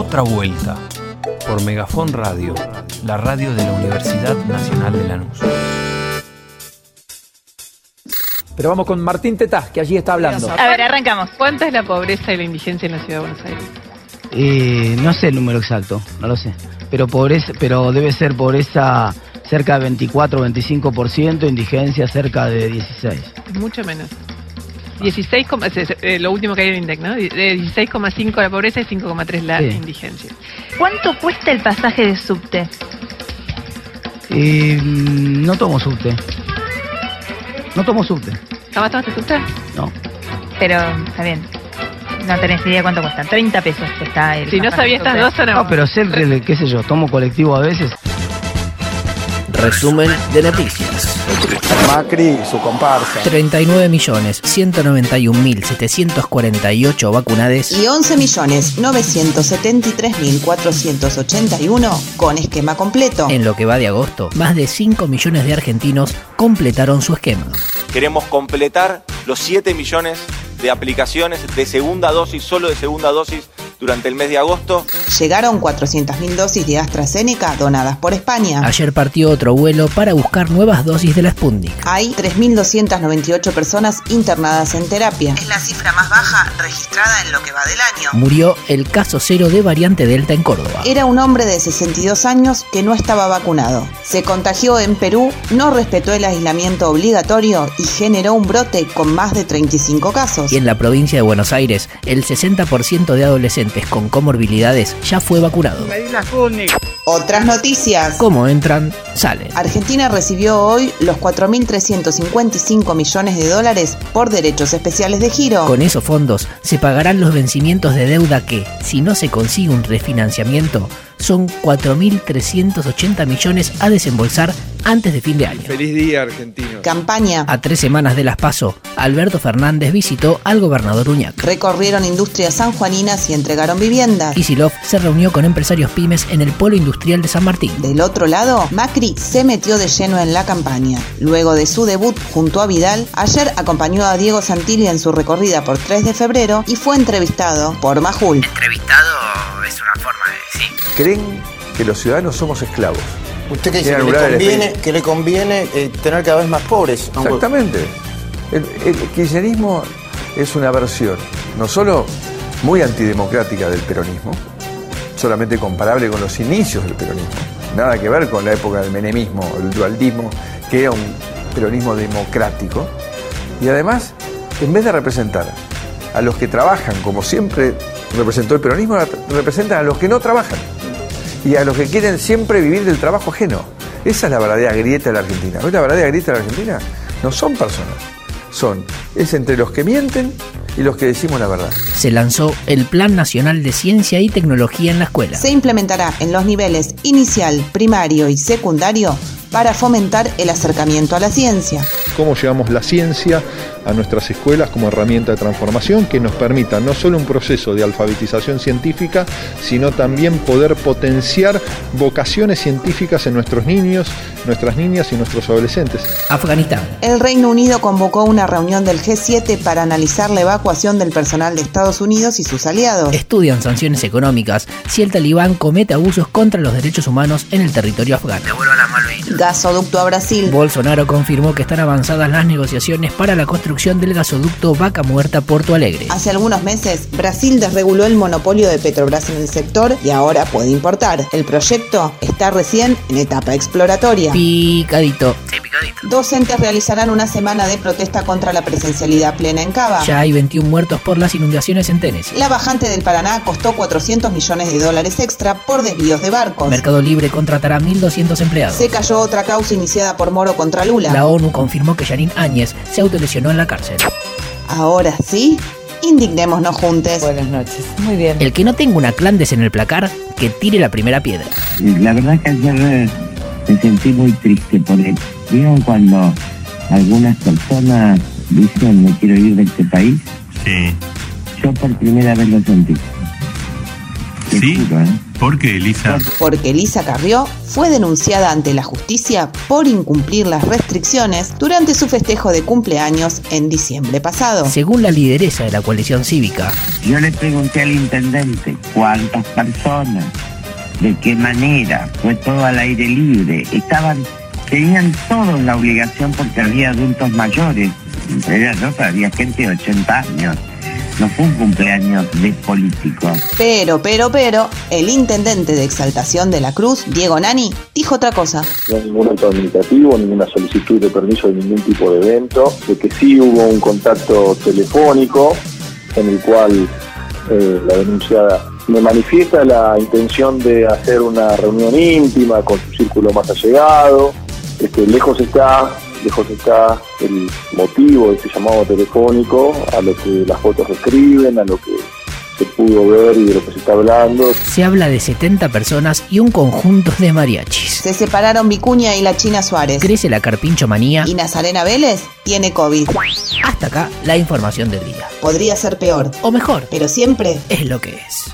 Otra vuelta por Megafon Radio, la radio de la Universidad Nacional de Lanús. Pero vamos con Martín Tetaz, que allí está hablando. A ver, arrancamos. ¿Cuánta es la pobreza y la indigencia en la ciudad de Buenos Aires? Eh, no sé el número exacto, no lo sé. Pero pobreza, pero debe ser pobreza cerca de 24 25%, indigencia cerca de 16. Mucho menos. 16, coma- es- es, eh, lo último que hay en el INDEC, ¿no? De 16,5 la pobreza y 5,3 la Sí. indigencia. ¿Cuánto cuesta el pasaje de subte? Eh, no tomo subte. No tomo subte. ¿Jamás tomaste subte? No. Pero, está bien. No tenés idea cuánto cuesta. 30 pesos está el Si no sabía estas dos, son No, pero sé qué sé yo, tomo colectivo a veces. Resumen de noticias. Macri y su comparsa. 39.191.748 vacunades y 11.973.481 con esquema completo. en lo que va de agosto. Más de 5 millones de argentinos completaron su esquema. Queremos completar los 7 millones de aplicaciones de segunda dosis, solo de segunda dosis, durante el mes de agosto. Llegaron 400.000 dosis de AstraZeneca donadas por España. Ayer partió otro vuelo para buscar nuevas dosis de la Sputnik. Hay 3.298 personas internadas en terapia. Es la cifra más baja registrada en lo que va del año. Murió el caso cero de variante Delta en Córdoba. Era un hombre de 62 años que no estaba vacunado. Se contagió en Perú, no respetó el aislamiento obligatorio y generó un brote con más de 35 casos. Y en la provincia de Buenos Aires, el 60% de adolescentes con comorbilidades ya fue vacunado. Otras noticias. Como entran, salen. Argentina recibió hoy los 4.355 millones de dólares por derechos especiales de giro. Con esos fondos se pagarán los vencimientos de deuda que, si no se consigue un refinanciamiento, son 4.380 millones a desembolsar antes de fin de año. Feliz día, argentino. Campaña. A tres semanas de las PASO, Alberto Fernández visitó al gobernador Uñac. Recorrieron industrias sanjuaninas y entregaron viviendas. Kisilov se reunió con empresarios pymes en el Polo Industrial de San Martín. Del otro lado, Macri se metió de lleno en la campaña. Luego de su debut junto a Vidal, ayer acompañó a Diego Santilli en su recorrida por 3 de febrero y fue entrevistado por Majul. Entrevistado es una forma Creen que los ciudadanos somos esclavos. ¿Usted qué dice? Quiere Que le conviene, que le conviene eh, tener cada vez más pobres. aunque- Exactamente. El, el kirchnerismo es una versión no solo muy antidemocrática del peronismo, solamente comparable con los inicios del peronismo, nada que ver con la época del menemismo, el dualdismo, que era un peronismo democrático, y además, en vez de representar a los que trabajan, como siempre representó el peronismo, representan a los que no trabajan y a los que quieren siempre vivir del trabajo ajeno. Esa es la verdadera grieta de la Argentina. ¿Ves la verdadera grieta de la Argentina? No son personas, son, es entre los que mienten y los que decimos la verdad. Se lanzó el Plan Nacional de Ciencia y Tecnología en la escuela. Se implementará en los niveles inicial, primario y secundario para fomentar el acercamiento a la ciencia. Cómo llevamos la ciencia a nuestras escuelas como herramienta de transformación que nos permita no solo un proceso de alfabetización científica, sino también poder potenciar vocaciones científicas en nuestros niños, nuestras niñas y nuestros adolescentes. Afganistán. El Reino Unido convocó una reunión del G7 para analizar la evacuación del personal de Estados Unidos y sus aliados. Estudian sanciones económicas si el talibán comete abusos contra los derechos humanos en el territorio afgano. Gasoducto a Brasil. Bolsonaro confirmó que están avanzadas las negociaciones para la construcción del gasoducto Vaca Muerta Porto Alegre. Hace algunos meses, Brasil desreguló el monopolio de Petrobras en el sector y ahora puede importar. El proyecto está recién en etapa exploratoria. Picadito. Docentes realizarán una semana de protesta contra la presencialidad plena en Cava. Ya hay 21 muertos por las inundaciones en Tennessee. La bajante del Paraná costó 400 millones de dólares extra por desvíos de barcos. Mercado Libre contratará 1.200 empleados. Se cayó otra causa iniciada por Moro contra Lula. La ONU confirmó que Yanin Áñez se autolesionó en la cárcel. Ahora sí, indignémonos juntos. Buenas noches. Muy bien. El que no tenga una clandes en el placar, que tire la primera piedra. La verdad que ayer eh, me sentí muy triste porque vieron cuando algunas personas dicen me quiero ir de este país. Sí. Yo por primera vez lo sentí. Te ¿Sí? juro, ¿eh? ¿Por qué, Elisa? Porque Elisa Carrió fue denunciada ante la justicia por incumplir las restricciones durante su festejo de cumpleaños en diciembre pasado. Según la lideresa de la coalición cívica, Yo le pregunté al intendente cuántas personas, de qué manera, fue todo al aire libre. Estaban, tenían todos la obligación porque había adultos mayores, entre ellas había gente de 80 años. No fue un cumpleaños de políticos. Pero, pero, pero, el intendente de Exaltación de la Cruz, Diego Nani, dijo otra cosa. No hay ningún acto administrativo, ninguna solicitud de permiso de ningún tipo de evento, de que sí hubo un contacto telefónico en el cual eh, la denunciada me manifiesta la intención de hacer una reunión íntima con su círculo más allegado. Este, lejos está, lejos está el motivo de este llamado telefónico, a lo que las fotos describen, a lo que se pudo ver y de lo que se está hablando. se habla de 70 personas y un conjunto de mariachis. Se separaron Vicuña y la China Suárez. Crece la carpincho manía Y Nazarena Vélez tiene COVID. hasta acá la información del día. Podría ser peor, O mejor, pero siempre es lo que es.